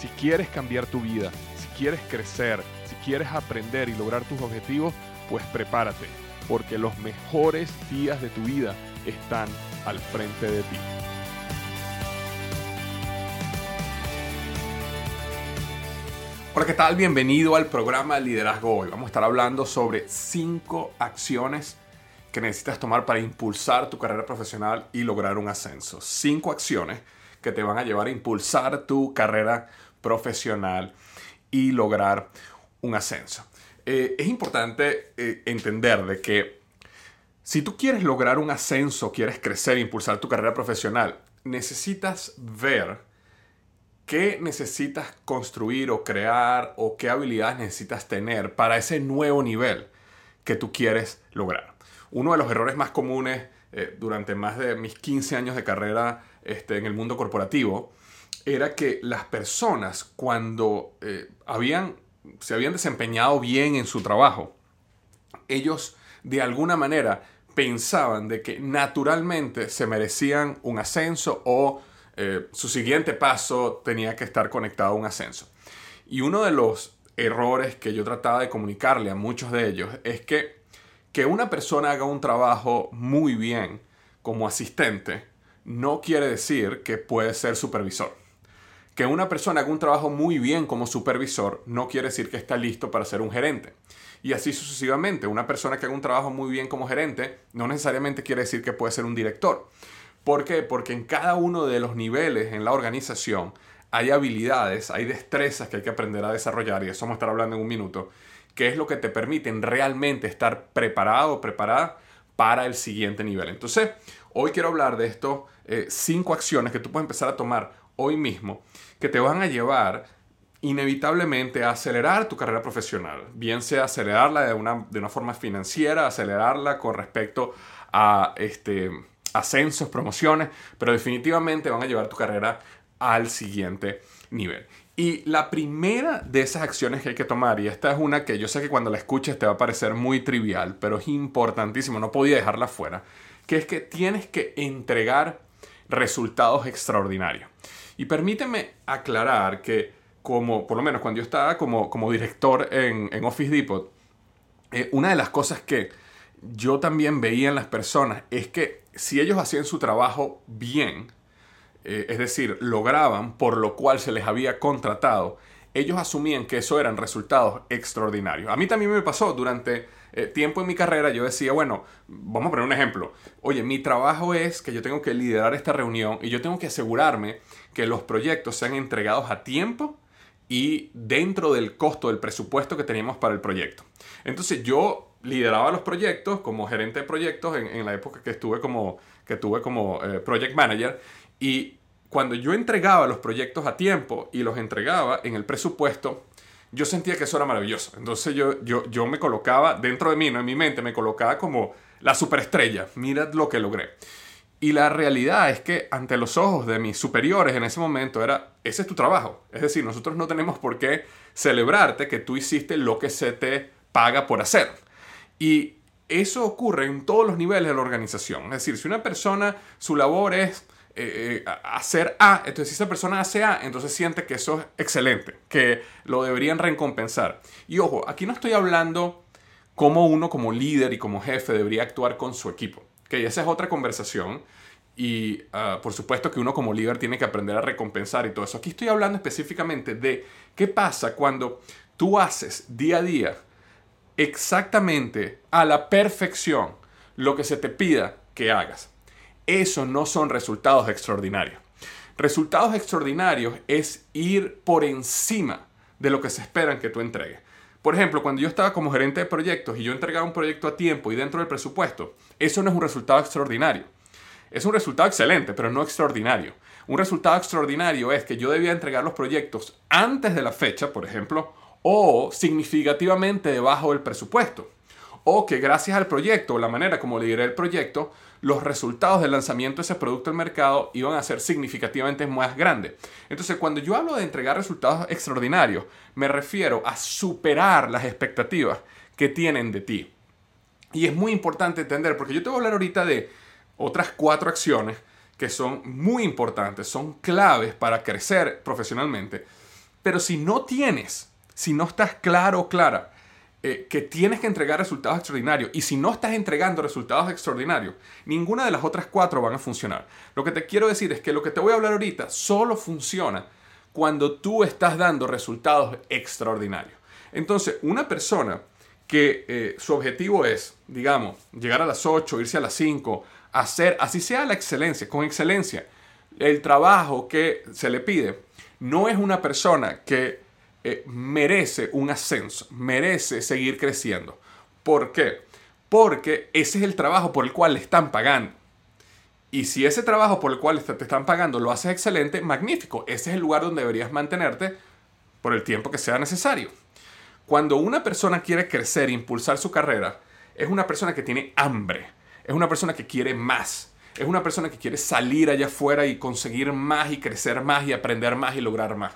Si quieres cambiar tu vida, si quieres crecer, si quieres aprender y lograr tus objetivos, pues prepárate, porque los mejores días de tu vida están al frente de ti. Hola, ¿qué tal? Bienvenido al programa Liderazgo Hoy. Vamos a estar hablando sobre cinco acciones que necesitas tomar para impulsar tu carrera profesional y lograr un ascenso. Cinco acciones que te van a llevar a impulsar tu carrera profesional y lograr un ascenso. Eh, es importante eh, entender de que si tú quieres lograr un ascenso, quieres crecer, impulsar tu carrera profesional, necesitas ver qué necesitas construir o crear o qué habilidades necesitas tener para ese nuevo nivel que tú quieres lograr. Uno de los errores más comunes eh, durante más de mis 15 años de carrera este, en el mundo corporativo era que las personas cuando eh, habían, se habían desempeñado bien en su trabajo, ellos de alguna manera pensaban de que naturalmente se merecían un ascenso o eh, su siguiente paso tenía que estar conectado a un ascenso. Y uno de los errores que yo trataba de comunicarle a muchos de ellos es que que una persona haga un trabajo muy bien como asistente no quiere decir que puede ser supervisor. Que una persona haga un trabajo muy bien como supervisor no quiere decir que está listo para ser un gerente. Y así sucesivamente. Una persona que haga un trabajo muy bien como gerente no necesariamente quiere decir que puede ser un director. ¿Por qué? Porque en cada uno de los niveles en la organización hay habilidades, hay destrezas que hay que aprender a desarrollar, y eso vamos a estar hablando en un minuto, que es lo que te permiten realmente estar preparado preparada para el siguiente nivel. Entonces, hoy quiero hablar de estos eh, cinco acciones que tú puedes empezar a tomar hoy mismo que te van a llevar inevitablemente a acelerar tu carrera profesional, bien sea acelerarla de una, de una forma financiera, acelerarla con respecto a este, ascensos, promociones, pero definitivamente van a llevar tu carrera al siguiente nivel. Y la primera de esas acciones que hay que tomar, y esta es una que yo sé que cuando la escuches te va a parecer muy trivial, pero es importantísimo, no podía dejarla fuera, que es que tienes que entregar resultados extraordinarios. Y permíteme aclarar que, como, por lo menos cuando yo estaba como, como director en, en Office Depot, eh, una de las cosas que yo también veía en las personas es que si ellos hacían su trabajo bien, eh, es decir, lograban por lo cual se les había contratado, ellos asumían que eso eran resultados extraordinarios. A mí también me pasó durante eh, tiempo en mi carrera, yo decía, bueno, vamos a poner un ejemplo. Oye, mi trabajo es que yo tengo que liderar esta reunión y yo tengo que asegurarme que los proyectos sean entregados a tiempo y dentro del costo del presupuesto que teníamos para el proyecto. Entonces yo lideraba los proyectos como gerente de proyectos en, la época que estuve como, que tuve como eh, project manager y cuando yo entregaba los proyectos a tiempo y los entregaba en el presupuesto, yo sentía que eso era maravilloso. Entonces yo, yo, yo me colocaba dentro de mí, no en mi mente, me colocaba como la superestrella. Mirad lo que logré. Y la realidad es que ante los ojos de mis superiores en ese momento era, ese es tu trabajo. Es decir, nosotros no tenemos por qué celebrarte que tú hiciste lo que se te paga por hacer. Y eso ocurre en todos los niveles de la organización. Es decir, si una persona, su labor es eh, eh, hacer A, entonces si esa persona hace A, entonces siente que eso es excelente, que lo deberían recompensar. Y ojo, aquí no estoy hablando cómo uno como líder y como jefe debería actuar con su equipo, que esa es otra conversación. Y ah, por supuesto que uno como líder tiene que aprender a recompensar y todo eso. Aquí estoy hablando específicamente de qué pasa cuando tú haces día a día exactamente a la perfección lo que se te pida que hagas. Eso no son resultados extraordinarios. Resultados extraordinarios es ir por encima de lo que se esperan que tú entregues. Por ejemplo, cuando yo estaba como gerente de proyectos y yo entregaba un proyecto a tiempo y dentro del presupuesto, eso no es un resultado extraordinario. Es un resultado excelente, pero no extraordinario. Un resultado extraordinario es que yo debía entregar los proyectos antes de la fecha, por ejemplo, o significativamente debajo del presupuesto. O que gracias al proyecto o la manera como lideré el proyecto, los resultados del lanzamiento de ese producto al mercado iban a ser significativamente más grandes. Entonces, cuando yo hablo de entregar resultados extraordinarios, me refiero a superar las expectativas que tienen de ti. Y es muy importante entender, porque yo te voy a hablar ahorita de otras cuatro acciones que son muy importantes, son claves para crecer profesionalmente. Pero si no tienes, si no estás claro o clara eh, que tienes que entregar resultados extraordinarios y si no estás entregando resultados extraordinarios, ninguna de las otras cuatro van a funcionar. Lo que te quiero decir es que lo que te voy a hablar ahorita solo funciona cuando tú estás dando resultados extraordinarios. Entonces, una persona que eh, su objetivo es, digamos, llegar a las 8, irse a las 5, hacer, así sea la excelencia, con excelencia, el trabajo que se le pide, no es una persona que eh, merece un ascenso, merece seguir creciendo. ¿Por qué? Porque ese es el trabajo por el cual le están pagando. Y si ese trabajo por el cual te están pagando lo haces excelente, magnífico. Ese es el lugar donde deberías mantenerte por el tiempo que sea necesario. Cuando una persona quiere crecer, impulsar su carrera, es una persona que tiene hambre, es una persona que quiere más, es una persona que quiere salir allá afuera y conseguir más y crecer más y aprender más y lograr más.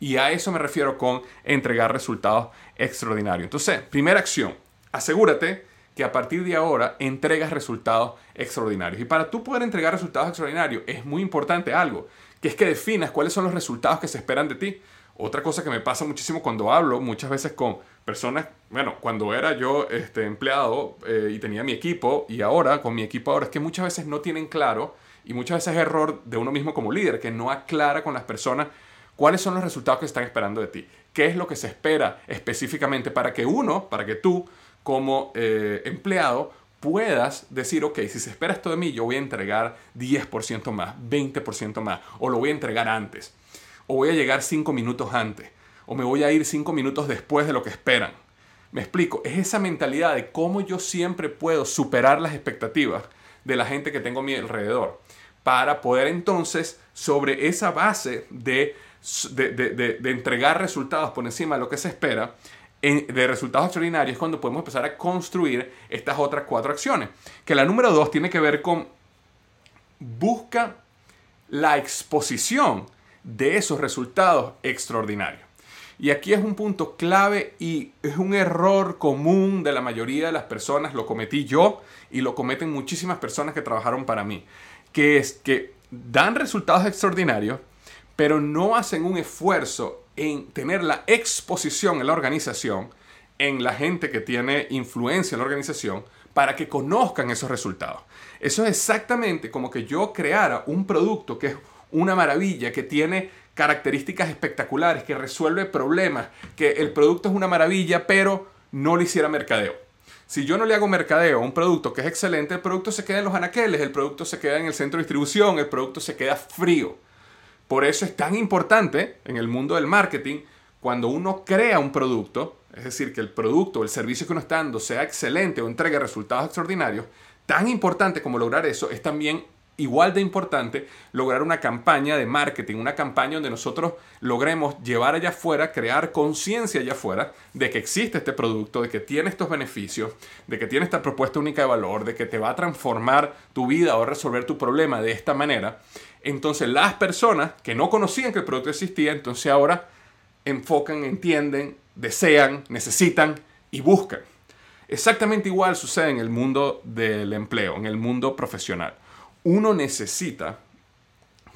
Y a eso me refiero con entregar resultados extraordinarios. Entonces, primera acción, asegúrate que a partir de ahora entregas resultados extraordinarios. Y para tú poder entregar resultados extraordinarios es muy importante algo, que es que definas cuáles son los resultados que se esperan de ti. Otra cosa que me pasa muchísimo cuando hablo, muchas veces con personas, bueno, cuando era yo este, empleado eh, y tenía mi equipo, y ahora con mi equipo ahora, es que muchas veces no tienen claro, y muchas veces es error de uno mismo como líder, que no aclara con las personas ¿Cuáles son los resultados que están esperando de ti? ¿Qué es lo que se espera específicamente para que uno, para que tú como eh, empleado puedas decir, ok, si se espera esto de mí, yo voy a entregar 10% más, 20% más, o lo voy a entregar antes, o voy a llegar 5 minutos antes, o me voy a ir 5 minutos después de lo que esperan. Me explico, es esa mentalidad de cómo yo siempre puedo superar las expectativas de la gente que tengo a mi alrededor, para poder entonces, sobre esa base de de, entregar resultados por encima de lo que se espera, de resultados extraordinarios, cuando podemos empezar a construir estas otras cuatro acciones. Que la número dos tiene que ver con busca la exposición de esos resultados extraordinarios. Y aquí es un punto clave y es un error común de la mayoría de las personas, lo cometí yo y lo cometen muchísimas personas que trabajaron para mí, que es que dan resultados extraordinarios, pero no hacen un esfuerzo en tener la exposición en la organización, en la gente que tiene influencia en la organización, para que conozcan esos resultados. Eso es exactamente como que yo creara un producto que es una maravilla, que tiene características espectaculares, que resuelve problemas, que el producto es una maravilla, pero no le hiciera mercadeo. Si yo no le hago mercadeo a un producto que es excelente, el producto se queda en los anaqueles, el producto se queda en el centro de distribución, el producto se queda frío. Por eso es tan importante en el mundo del marketing cuando uno crea un producto, es decir, que el producto o el servicio que uno está dando sea excelente o entregue resultados extraordinarios, tan importante como lograr eso es también igual de importante lograr una campaña de marketing, una campaña donde nosotros logremos llevar allá afuera, crear conciencia allá afuera de que existe este producto, de que tiene estos beneficios, de que tiene esta propuesta única de valor, de que te va a transformar tu vida o resolver tu problema de esta manera. Entonces las personas que no conocían que el producto existía, entonces ahora enfocan, entienden, desean, necesitan y buscan. Exactamente igual sucede en el mundo del empleo, en el mundo profesional. Uno necesita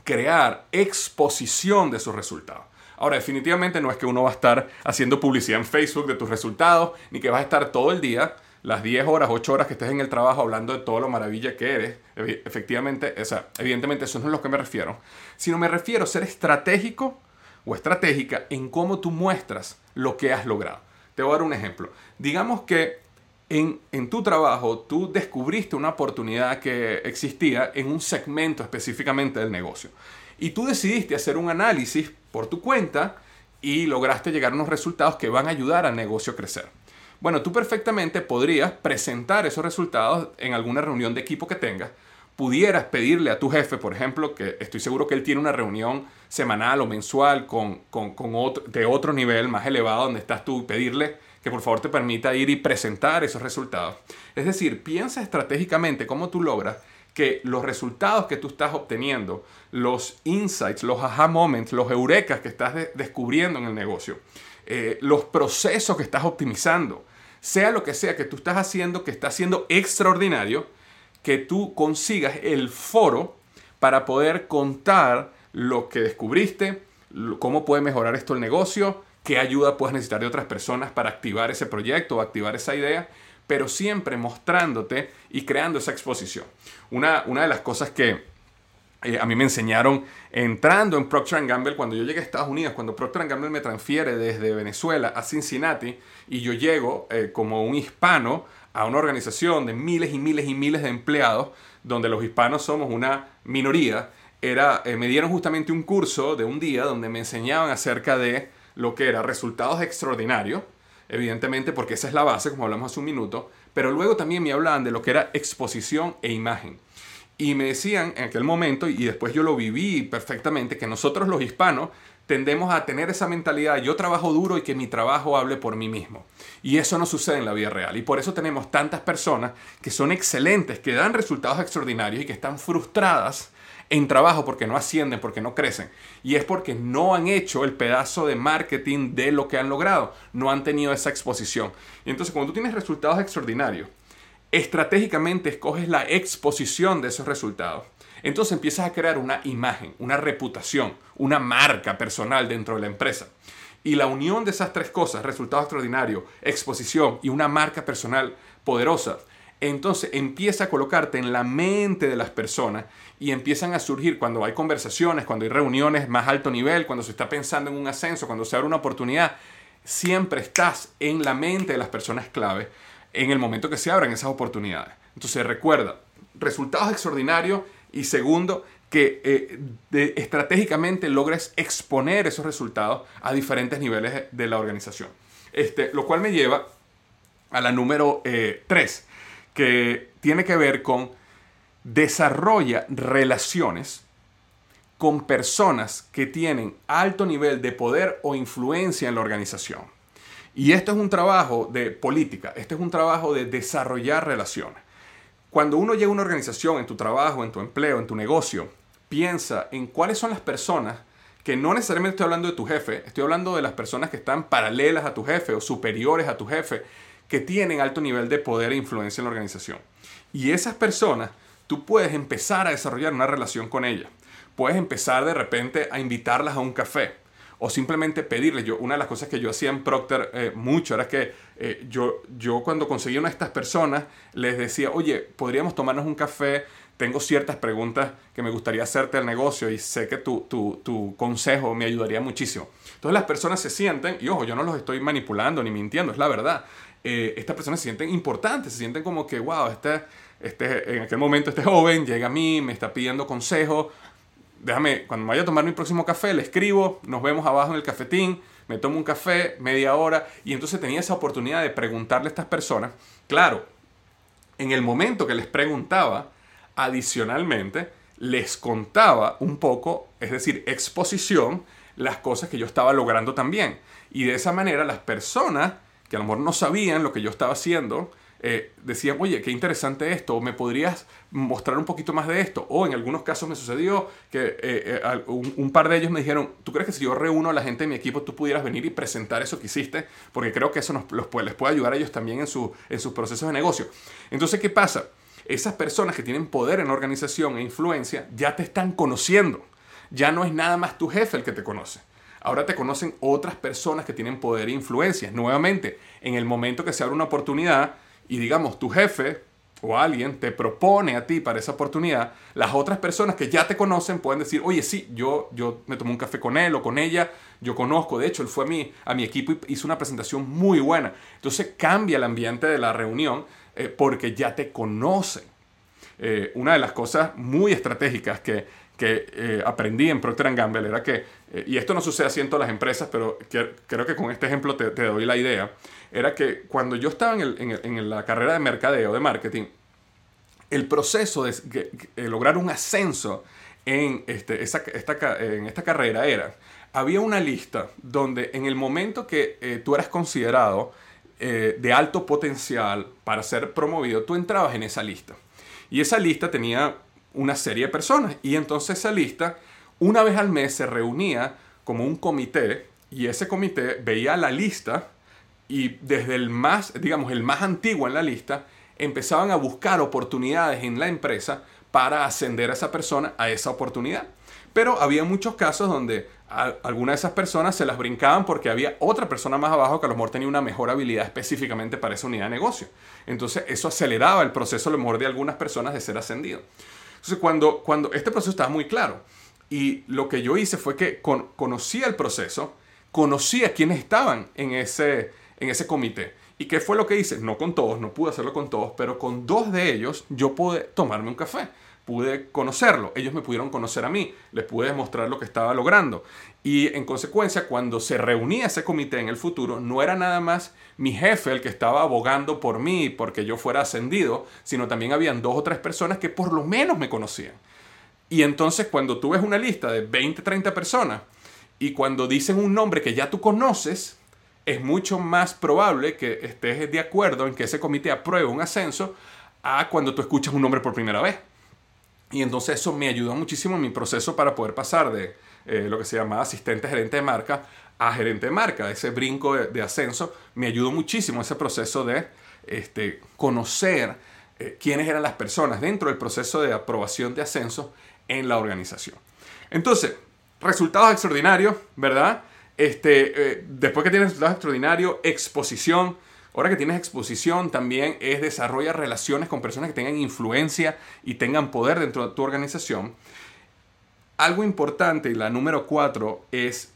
crear exposición de sus resultados. Ahora, definitivamente no es que uno va a estar haciendo publicidad en Facebook de tus resultados, ni que vas a estar todo el día las 10 horas, 8 horas que estés en el trabajo hablando de todo lo maravilla que eres, efectivamente, o sea, evidentemente eso no es lo que me refiero, sino me refiero a ser estratégico o estratégica en cómo tú muestras lo que has logrado. Te voy a dar un ejemplo. Digamos que en, tu trabajo tú descubriste una oportunidad que existía en un segmento específicamente del negocio y tú decidiste hacer un análisis por tu cuenta y lograste llegar a unos resultados que van a ayudar al negocio a crecer. Bueno, tú perfectamente podrías presentar esos resultados en alguna reunión de equipo que tengas, pudieras pedirle a tu jefe, por ejemplo, que estoy seguro que él tiene una reunión semanal o mensual con, con, otro, de otro nivel más elevado donde estás tú, pedirle que por favor te permita ir y presentar esos resultados. Es decir, piensa estratégicamente cómo tú logras que los resultados que tú estás obteniendo, los insights, los aha moments, los eurekas que estás descubriendo en el negocio, eh, los procesos que estás optimizando, sea lo que sea que tú estás haciendo, que está siendo extraordinario, que tú consigas el foro para poder contar lo que descubriste, cómo puede mejorar esto el negocio, qué ayuda puedes necesitar de otras personas para activar ese proyecto o activar esa idea, pero siempre mostrándote y creando esa exposición. Una, una de las cosas que eh, a mí me enseñaron entrando en Procter Gamble cuando yo llegué a Estados Unidos, cuando Procter Gamble me transfiere desde Venezuela a Cincinnati y yo llego eh, como un hispano a una organización de miles y miles y miles de empleados, donde los hispanos somos una minoría, era, eh, me dieron justamente un curso de un día donde me enseñaban acerca de lo que era resultados extraordinarios, evidentemente porque esa es la base, como hablamos hace un minuto, pero luego también me hablaban de lo que era exposición e imagen. Y me decían en aquel momento, y después yo lo viví perfectamente, que nosotros los hispanos tendemos a tener esa mentalidad, yo trabajo duro y que mi trabajo hable por mí mismo. Y eso no sucede en la vida real. Y por eso tenemos tantas personas que son excelentes, que dan resultados extraordinarios y que están frustradas en trabajo porque no ascienden, porque no crecen. Y es porque no han hecho el pedazo de marketing de lo que han logrado. No han tenido esa exposición. Y entonces cuando tú tienes resultados extraordinarios, estratégicamente escoges la exposición de esos resultados entonces empiezas a crear una imagen, una reputación, una marca personal dentro de la empresa. Y la unión de esas tres cosas, resultado extraordinario, exposición y una marca personal poderosa, entonces empieza a colocarte en la mente de las personas y empiezan a surgir cuando hay conversaciones, cuando hay reuniones más alto nivel, cuando se está pensando en un ascenso, cuando se abre una oportunidad, siempre estás en la mente de las personas clave en el momento que se abran esas oportunidades. Entonces recuerda, resultados extraordinarios y segundo, que eh, estratégicamente logres exponer esos resultados a diferentes niveles de la organización. Este, lo cual me lleva a la número 3, eh, que tiene que ver con desarrolla relaciones con personas que tienen alto nivel de poder o influencia en la organización. Y esto es un trabajo de política, este es un trabajo de desarrollar relaciones. Cuando uno llega a una organización, en tu trabajo, en tu empleo, en tu negocio, piensa en cuáles son las personas que no necesariamente estoy hablando de tu jefe, estoy hablando de las personas que están paralelas a tu jefe o superiores a tu jefe, que tienen alto nivel de poder e influencia en la organización. Y esas personas, tú puedes empezar a desarrollar una relación con ellas. Puedes empezar de repente a invitarlas a un café o simplemente pedirle. Yo, una de las cosas que yo hacía en Procter eh, mucho era que eh, yo, yo cuando conseguía una de estas personas les decía, oye, podríamos tomarnos un café, tengo ciertas preguntas que me gustaría hacerte al negocio y sé que tu, tu, tu, consejo me ayudaría muchísimo. Entonces las personas se sienten, y ojo, yo no los estoy manipulando ni mintiendo, es la verdad. Eh, estas personas se sienten importantes, se sienten como que, wow, este, este, en aquel momento este joven llega a mí, me está pidiendo consejo, déjame, cuando vaya a tomar mi próximo café, le escribo, nos vemos abajo en el cafetín, me tomo un café, media hora, y entonces tenía esa oportunidad de preguntarle a estas personas. Claro, en el momento que les preguntaba, adicionalmente, les contaba un poco, es decir, exposición, las cosas que yo estaba logrando también. Y de esa manera las personas que a lo mejor no sabían lo que yo estaba haciendo, eh, decían, oye, qué interesante esto, me podrías mostrar un poquito más de esto. O en algunos casos me sucedió que eh, eh, un, par de ellos me dijeron, ¿tú crees que si yo reúno a la gente de mi equipo, tú pudieras venir y presentar eso que hiciste? Porque creo que eso nos, los, les puede ayudar a ellos también en, su, en sus procesos de negocio. Entonces, ¿qué pasa? Esas personas que tienen poder en la organización e influencia ya te están conociendo. Ya no es nada más tu jefe el que te conoce. Ahora te conocen otras personas que tienen poder e influencia. Nuevamente, en el momento que se abre una oportunidad, y digamos tu jefe o alguien te propone a ti para esa oportunidad, las otras personas que ya te conocen pueden decir, oye, sí, yo, yo me tomé un café con él o con ella, yo conozco, de hecho, él fue a mi, a mi equipo y hizo una presentación muy buena. Entonces cambia el ambiente de la reunión eh, porque ya te conocen. Eh, una de las cosas muy estratégicas que, que eh, aprendí en Procter Gamble era que, y esto no sucede así en todas las empresas, pero creo que con este ejemplo te, doy la idea, era que cuando yo estaba en, la carrera de mercadeo, de marketing, el proceso de, lograr un ascenso en, este, esta, en esta carrera era, había una lista donde en el momento que tú eras considerado eh, de alto potencial para ser promovido, tú entrabas en esa lista. Y esa lista tenía una serie de personas. Y entonces esa lista, una vez al mes, se reunía como un comité y ese comité veía la lista y desde el más, digamos, el más antiguo en la lista, empezaban a buscar oportunidades en la empresa para ascender a esa persona a esa oportunidad. Pero había muchos casos donde algunas de esas personas se las brincaban porque había otra persona más abajo que a lo mejor tenía una mejor habilidad específicamente para esa unidad de negocio. Entonces eso aceleraba el proceso a lo mejor de algunas personas de ser ascendido. Entonces cuando, cuando este proceso estaba muy claro y lo que yo hice fue que conocía el proceso, conocía quiénes estaban en ese, en ese comité. ¿Y qué fue lo que hice? No con todos, no pude hacerlo con todos, pero con dos de ellos yo pude tomarme un café, pude conocerlo, ellos me pudieron conocer a mí, les pude demostrar lo que estaba logrando. Y en consecuencia, cuando se reunía ese comité en el futuro, no era nada más mi jefe el que estaba abogando por mí, porque yo fuera ascendido, sino también habían dos o tres personas que por lo menos me conocían. Y entonces cuando tú ves una lista de 20, 30 personas, y cuando dicen un nombre que ya tú conoces, es mucho más probable que estés de acuerdo en que ese comité apruebe un ascenso a cuando tú escuchas un nombre por primera vez. Y entonces eso me ayudó muchísimo en mi proceso para poder pasar de eh, lo que se llama asistente gerente de marca a gerente de marca. Ese brinco de, ascenso me ayudó muchísimo ese proceso de este, conocer eh, quiénes eran las personas dentro del proceso de aprobación de ascenso en la organización. Entonces, resultados extraordinarios, ¿verdad? Este, eh, después que tienes resultados extraordinarios, exposición. Ahora que tienes exposición, también es desarrollar relaciones con personas que tengan influencia y tengan poder dentro de tu organización. Algo importante, y la número cuatro, es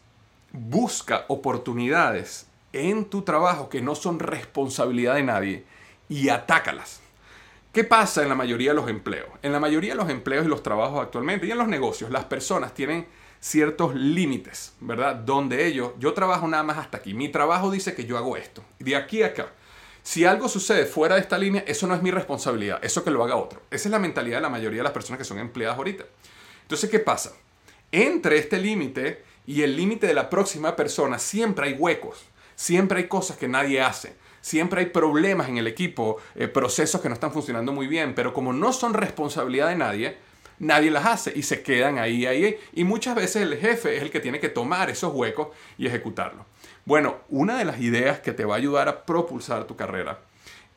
busca oportunidades en tu trabajo que no son responsabilidad de nadie y atácalas. ¿Qué pasa en la mayoría de los empleos? En la mayoría de los empleos y los trabajos actualmente y en los negocios, las personas tienen ciertos límites, ¿verdad? Donde ellos, yo trabajo nada más hasta aquí. Mi trabajo dice que yo hago esto. De aquí a acá. Si algo sucede fuera de esta línea, eso no es mi responsabilidad. Eso que lo haga otro. Esa es la mentalidad de la mayoría de las personas que son empleadas ahorita. Entonces, ¿qué pasa? Entre este límite y el límite de la próxima persona, siempre hay huecos. Siempre hay cosas que nadie hace. Siempre hay problemas en el equipo, eh, procesos que no están funcionando muy bien, pero como no son responsabilidad de nadie, nadie las hace y se quedan ahí, ahí. Y muchas veces el jefe es el que tiene que tomar esos huecos y ejecutarlos. Bueno, una de las ideas que te va a ayudar a propulsar tu carrera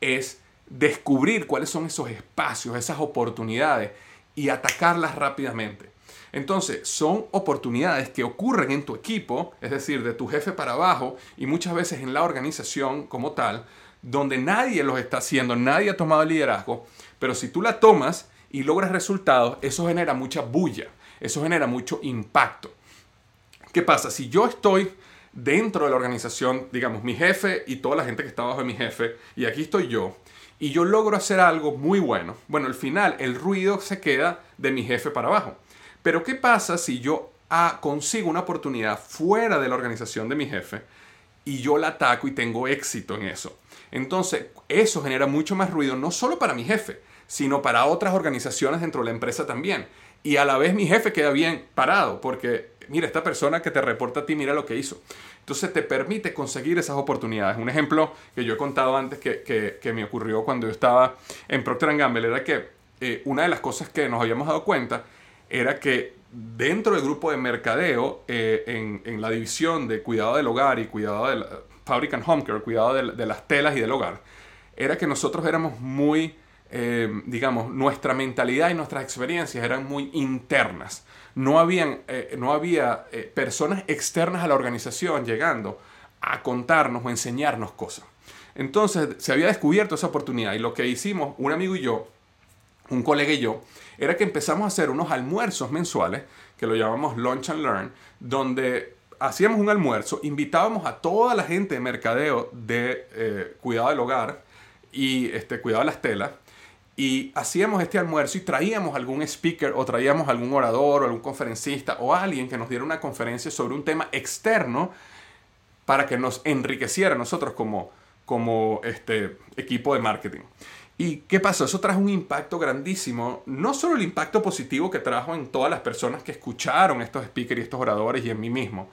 es descubrir cuáles son esos espacios, esas oportunidades y atacarlas rápidamente. Entonces, son oportunidades que ocurren en tu equipo, es decir, de tu jefe para abajo y muchas veces en la organización como tal, donde nadie los está haciendo, nadie ha tomado el liderazgo, pero si tú la tomas y logras resultados, eso genera mucha bulla, eso genera mucho impacto. ¿Qué pasa? Si yo estoy dentro de la organización, digamos, mi jefe y toda la gente que está abajo de mi jefe, y aquí estoy yo, y yo logro hacer algo muy bueno, bueno, al final el ruido se queda de mi jefe para abajo. Pero ¿qué pasa si yo ah, consigo una oportunidad fuera de la organización de mi jefe y yo la ataco y tengo éxito en eso? Entonces, eso genera mucho más ruido, no solo para mi jefe, sino para otras organizaciones dentro de la empresa también. Y a la vez mi jefe queda bien parado porque, mira, esta persona que te reporta a ti, mira lo que hizo. Entonces te permite conseguir esas oportunidades. Un ejemplo que yo he contado antes que, me ocurrió cuando yo estaba en Procter Gamble era que eh, una de las cosas que nos habíamos dado cuenta era que dentro del grupo de mercadeo, eh, en, la división de cuidado del hogar y cuidado de la, Fabric and Home Care, cuidado de, de las telas y del hogar, era que nosotros éramos muy eh, digamos, nuestra mentalidad y nuestras experiencias eran muy internas. No, habían, eh, no había eh, personas externas a la organización llegando a contarnos o enseñarnos cosas. Entonces se había descubierto esa oportunidad y lo que hicimos, un amigo y yo, un colega y yo, era que empezamos a hacer unos almuerzos mensuales, que lo llamamos Lunch and Learn, donde hacíamos un almuerzo, invitábamos a toda la gente de mercadeo de cuidado del hogar y este, cuidado de las telas, y hacíamos este almuerzo y traíamos algún speaker o traíamos algún orador o algún conferencista o alguien que nos diera una conferencia sobre un tema externo para que nos enriqueciera nosotros como, como este equipo de marketing. ¿Y qué pasó? Eso trajo un impacto grandísimo, no solo el impacto positivo que trajo en todas las personas que escucharon estos speakers y estos oradores y en mí mismo,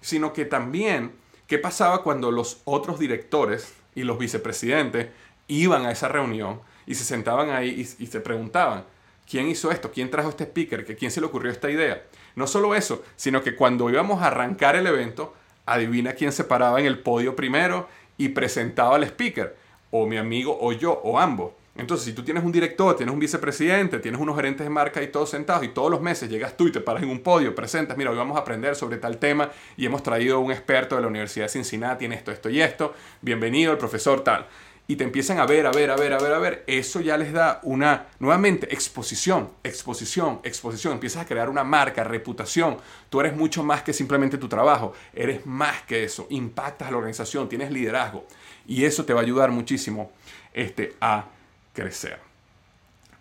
sino que también qué pasaba cuando los otros directores y los vicepresidentes iban a esa reunión y se sentaban ahí y, se preguntaban, ¿quién hizo esto? ¿Quién trajo este speaker? ¿Quién se le ocurrió esta idea? No solo eso, sino que cuando íbamos a arrancar el evento, adivina quién se paraba en el podio primero y presentaba al speaker o mi amigo o yo o ambos. Entonces, si tú tienes un director, tienes un vicepresidente, tienes unos gerentes de marca y todos sentados y todos los meses llegas tú y te paras en un podio, presentas, mira, hoy vamos a aprender sobre tal tema y hemos traído un experto de la Universidad de Cincinnati en esto, esto y esto, bienvenido el profesor tal. Y te empiezan a ver, a ver, a ver, a ver, a ver. Eso ya les da una, nuevamente, exposición, exposición, exposición. Empiezas a crear una marca, reputación. Tú eres mucho más que simplemente tu trabajo. Eres más que eso. Impactas a la organización, tienes liderazgo. Y eso te va a ayudar muchísimo este, a crecer.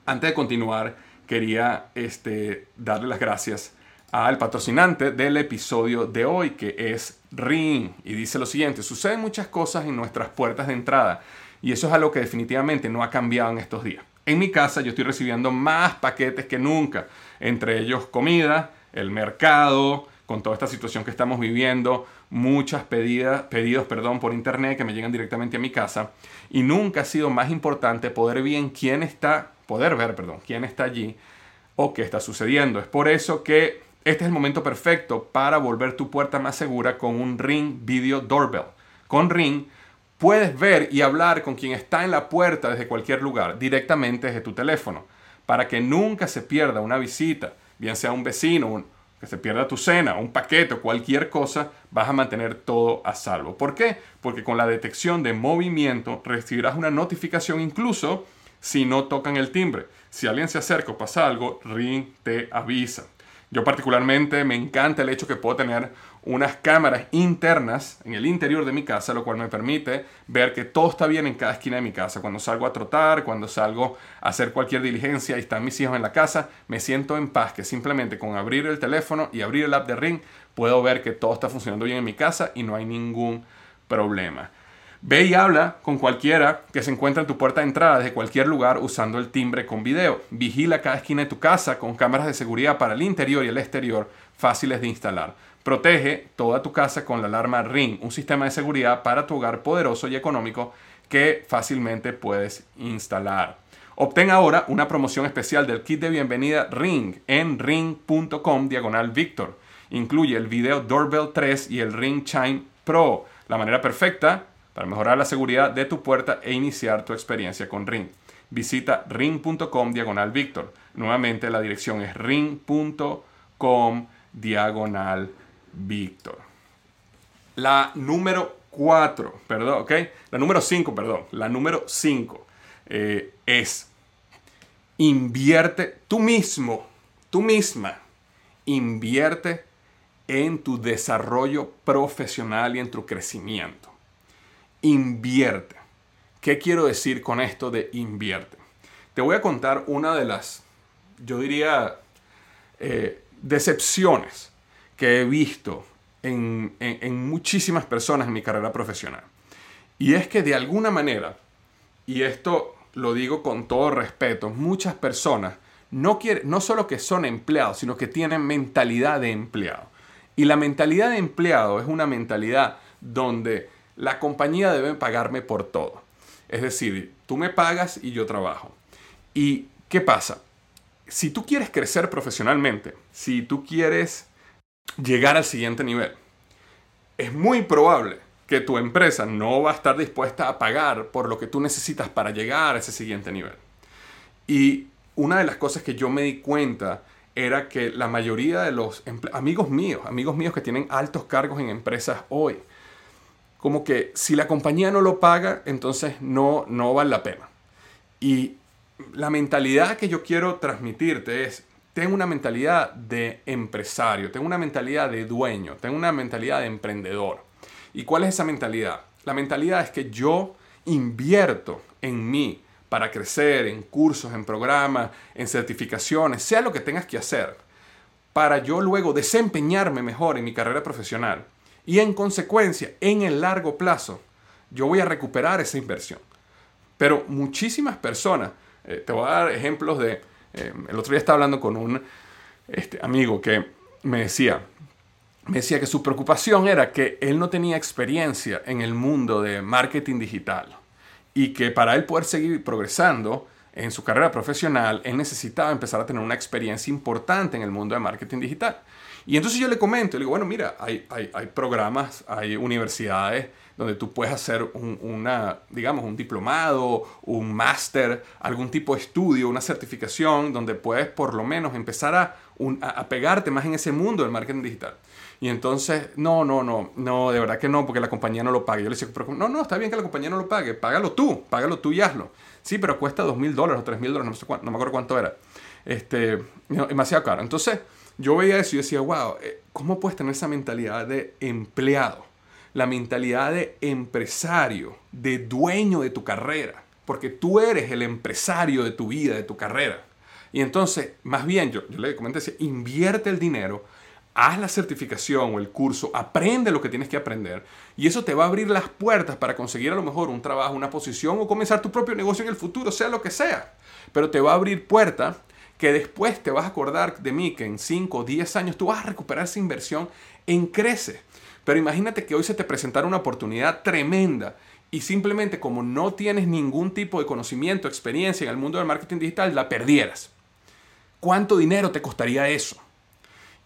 Antes de continuar, quería este, darle las gracias al patrocinante del episodio de hoy, que es Ring. Y dice lo siguiente, suceden muchas cosas en nuestras puertas de entrada y eso es algo que definitivamente no ha cambiado en estos días. En mi casa yo estoy recibiendo más paquetes que nunca, entre ellos comida, el mercado, con toda esta situación que estamos viviendo, muchas pedidas, pedidos perdón, por internet que me llegan directamente a mi casa y nunca ha sido más importante poder bien quién está, poder ver, perdón, quién está allí o qué está sucediendo. Es por eso que este es el momento perfecto para volver tu puerta más segura con un Ring Video Doorbell. Con Ring puedes ver y hablar con quien está en la puerta desde cualquier lugar, directamente desde tu teléfono, para que nunca se pierda una visita, bien sea un vecino, un, que se pierda tu cena, un paquete o cualquier cosa, vas a mantener todo a salvo. ¿Por qué? Porque con la detección de movimiento recibirás una notificación incluso si no tocan el timbre. Si alguien se acerca o pasa algo, Ring te avisa. Yo particularmente me encanta el hecho que puedo tener unas cámaras internas en el interior de mi casa, lo cual me permite ver que todo está bien en cada esquina de mi casa. Cuando salgo a trotar, cuando salgo a hacer cualquier diligencia y están mis hijos en la casa, me siento en paz, que simplemente con abrir el teléfono y abrir el app de Ring puedo ver que todo está funcionando bien en mi casa y no hay ningún problema. Ve y habla con cualquiera que se encuentre en tu puerta de entrada desde cualquier lugar usando el timbre con video. Vigila cada esquina de tu casa con cámaras de seguridad para el interior y el exterior fáciles de instalar. Protege toda tu casa con la alarma Ring, un sistema de seguridad para tu hogar poderoso y económico que fácilmente puedes instalar. Obtén ahora una promoción especial del kit de bienvenida Ring en ring.com diagonal Victor. Incluye el video Doorbell 3 y el Ring Chime Pro, la manera perfecta para mejorar la seguridad de tu puerta e iniciar tu experiencia con Ring. Visita ring.com diagonal Víctor. Nuevamente la dirección es ring.com diagonal Víctor. La número 4, perdón, ok. La número 5, perdón. La número 5 eh, es invierte tú mismo, tú misma, invierte en tu desarrollo profesional y en tu crecimiento invierte. ¿Qué quiero decir con esto de invierte? Te voy a contar una de las, yo diría, eh, decepciones que he visto en, en muchísimas personas en mi carrera profesional. Y es que de alguna manera, y esto lo digo con todo respeto, muchas personas no, quieren, no solo que son empleados, sino que tienen mentalidad de empleado. Y la mentalidad de empleado es una mentalidad donde la compañía debe pagarme por todo. Es decir, tú me pagas y yo trabajo. ¿Y qué pasa? Si tú quieres crecer profesionalmente, si tú quieres llegar al siguiente nivel, es muy probable que tu empresa no va a estar dispuesta a pagar por lo que tú necesitas para llegar a ese siguiente nivel. Y una de las cosas que yo me di cuenta era que la mayoría de los amigos míos, amigos míos que tienen altos cargos en empresas hoy, como que si la compañía no lo paga, entonces no, no vale la pena. Y la mentalidad que yo quiero transmitirte es, ten una mentalidad de empresario, ten una mentalidad de dueño, ten una mentalidad de emprendedor. ¿Y cuál es esa mentalidad? La mentalidad es que yo invierto en mí para crecer, en cursos, en programas, en certificaciones, sea lo que tengas que hacer, para yo luego desempeñarme mejor en mi carrera profesional y en consecuencia, en el largo plazo, yo voy a recuperar esa inversión. Pero muchísimas personas, eh, te voy a dar ejemplos de, eh, el otro día estaba hablando con un este, amigo que me decía, me decía que su preocupación era que él no tenía experiencia en el mundo de marketing digital y que para él poder seguir progresando en su carrera profesional, él necesitaba empezar a tener una experiencia importante en el mundo de marketing digital. Y entonces yo le comento, le digo, bueno, mira, hay, hay, hay programas, hay universidades donde tú puedes hacer un, una, digamos, un diplomado, un máster, algún tipo de estudio, una certificación, donde puedes por lo menos empezar a, a, pegarte más en ese mundo del marketing digital. Y entonces, no, no, no, no, de verdad que no, porque la compañía no lo pague. Yo le decía, pero no, no, está bien que la compañía no lo pague, págalo tú, págalo tú y hazlo. Sí, pero cuesta dos mil dólares o tres mil dólares, no, no me acuerdo cuánto era. Este, demasiado caro. Entonces, yo veía eso y decía, wow, eh, ¿cómo puedes tener esa mentalidad de empleado? La mentalidad de empresario, de dueño de tu carrera, porque tú eres el empresario de tu vida, de tu carrera. Y entonces, más bien, yo, yo le comenté, invierte el dinero, haz la certificación o el curso, aprende lo que tienes que aprender y eso te va a abrir las puertas para conseguir a lo mejor un trabajo, una posición o comenzar tu propio negocio en el futuro, sea lo que sea. Pero te va a abrir puertas que después te vas a acordar de mí, que en 5 o 10 años tú vas a recuperar esa inversión en crece. Pero imagínate que hoy se te presentara una oportunidad tremenda y simplemente como no tienes ningún tipo de conocimiento, experiencia en el mundo del marketing digital, la perdieras. ¿Cuánto dinero te costaría eso?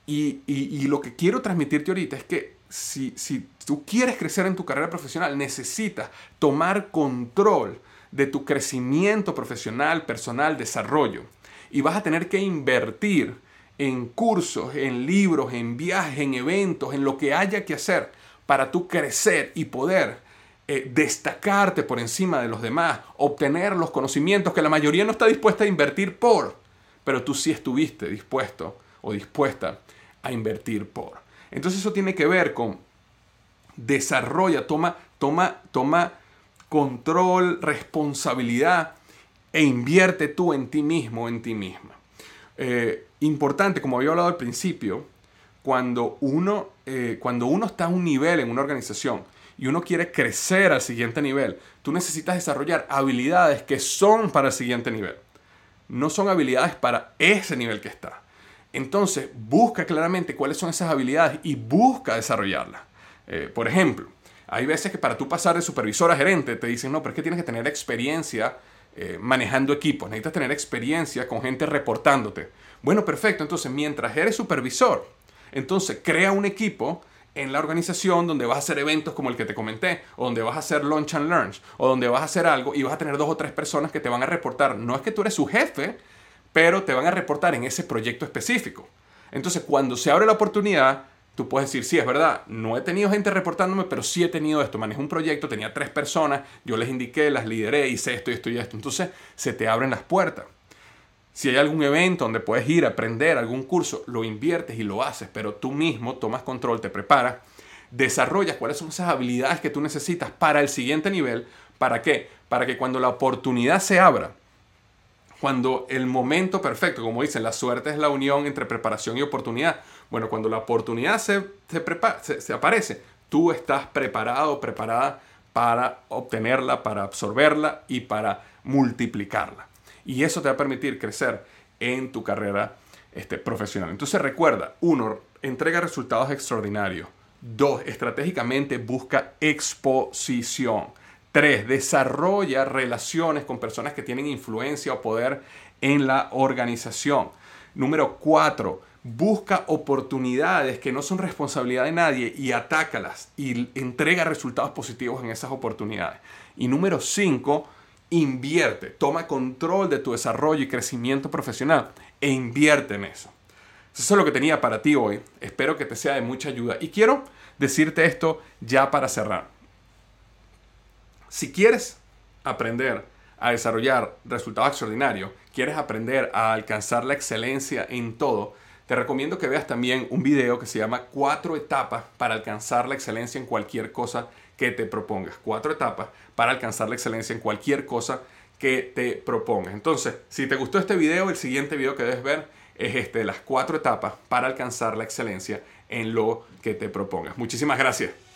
Y, y, lo que quiero transmitirte ahorita es que si, si tú quieres crecer en tu carrera profesional, necesitas tomar control de tu crecimiento profesional, personal, desarrollo y vas a tener que invertir en cursos, en libros, en viajes, en eventos, en lo que haya que hacer para tú crecer y poder eh, destacarte por encima de los demás, obtener los conocimientos que la mayoría no está dispuesta a invertir por, pero tú sí estuviste dispuesto o dispuesta a invertir por. Entonces eso tiene que ver con desarrolla, toma, toma, toma control, responsabilidad e invierte tú en ti mismo, en ti misma. Eh, importante, como había hablado al principio, cuando uno, eh, cuando uno está a un nivel en una organización y uno quiere crecer al siguiente nivel, tú necesitas desarrollar habilidades que son para el siguiente nivel. No son habilidades para ese nivel que está. Entonces, busca claramente cuáles son esas habilidades y busca desarrollarlas. Eh, por ejemplo, hay veces que para tú pasar de supervisor a gerente te dicen, no, pero es que tienes que tener experiencia eh, manejando equipos, necesitas tener experiencia con gente reportándote. Bueno, perfecto, entonces mientras eres supervisor, entonces crea un equipo en la organización donde vas a hacer eventos como el que te comenté, o donde vas a hacer lunch and learns, o donde vas a hacer algo y vas a tener dos o tres personas que te van a reportar. No es que tú eres su jefe, pero te van a reportar en ese proyecto específico. Entonces, cuando se abre la oportunidad, tú puedes decir, sí, es verdad, no he tenido gente reportándome, pero sí he tenido esto. Manejé un proyecto, tenía tres personas, yo les indiqué, las lideré, hice esto y esto y esto. Entonces se te abren las puertas. Si hay algún evento donde puedes ir a aprender algún curso, lo inviertes y lo haces, pero tú mismo tomas control, te preparas, desarrollas cuáles son esas habilidades que tú necesitas para el siguiente nivel. ¿Para qué? Para que cuando la oportunidad se abra, cuando el momento perfecto, como dicen, la suerte es la unión entre preparación y oportunidad. Bueno, cuando la oportunidad se, se, aparece, tú estás preparado, preparada para obtenerla, para absorberla y para multiplicarla. Y eso te va a permitir crecer en tu carrera este, profesional. Entonces recuerda, uno, entrega resultados extraordinarios. Dos, estratégicamente busca exposición. Tres, desarrolla relaciones con personas que tienen influencia o poder en la organización. Número cuatro, busca oportunidades que no son responsabilidad de nadie y atácalas y entrega resultados positivos en esas oportunidades. Y número cinco, invierte, toma control de tu desarrollo y crecimiento profesional e invierte en eso. Eso es lo que tenía para ti hoy. Espero que te sea de mucha ayuda. Y quiero decirte esto ya para cerrar. Si quieres aprender a desarrollar resultados extraordinarios, quieres aprender a alcanzar la excelencia en todo, te recomiendo que veas también un video que se llama Cuatro etapas para alcanzar la excelencia en cualquier cosa que te propongas. Cuatro etapas para alcanzar la excelencia en cualquier cosa que te propongas. Entonces, si te gustó este video, el siguiente video que debes ver es este, las cuatro etapas para alcanzar la excelencia en lo que te propongas. Muchísimas gracias.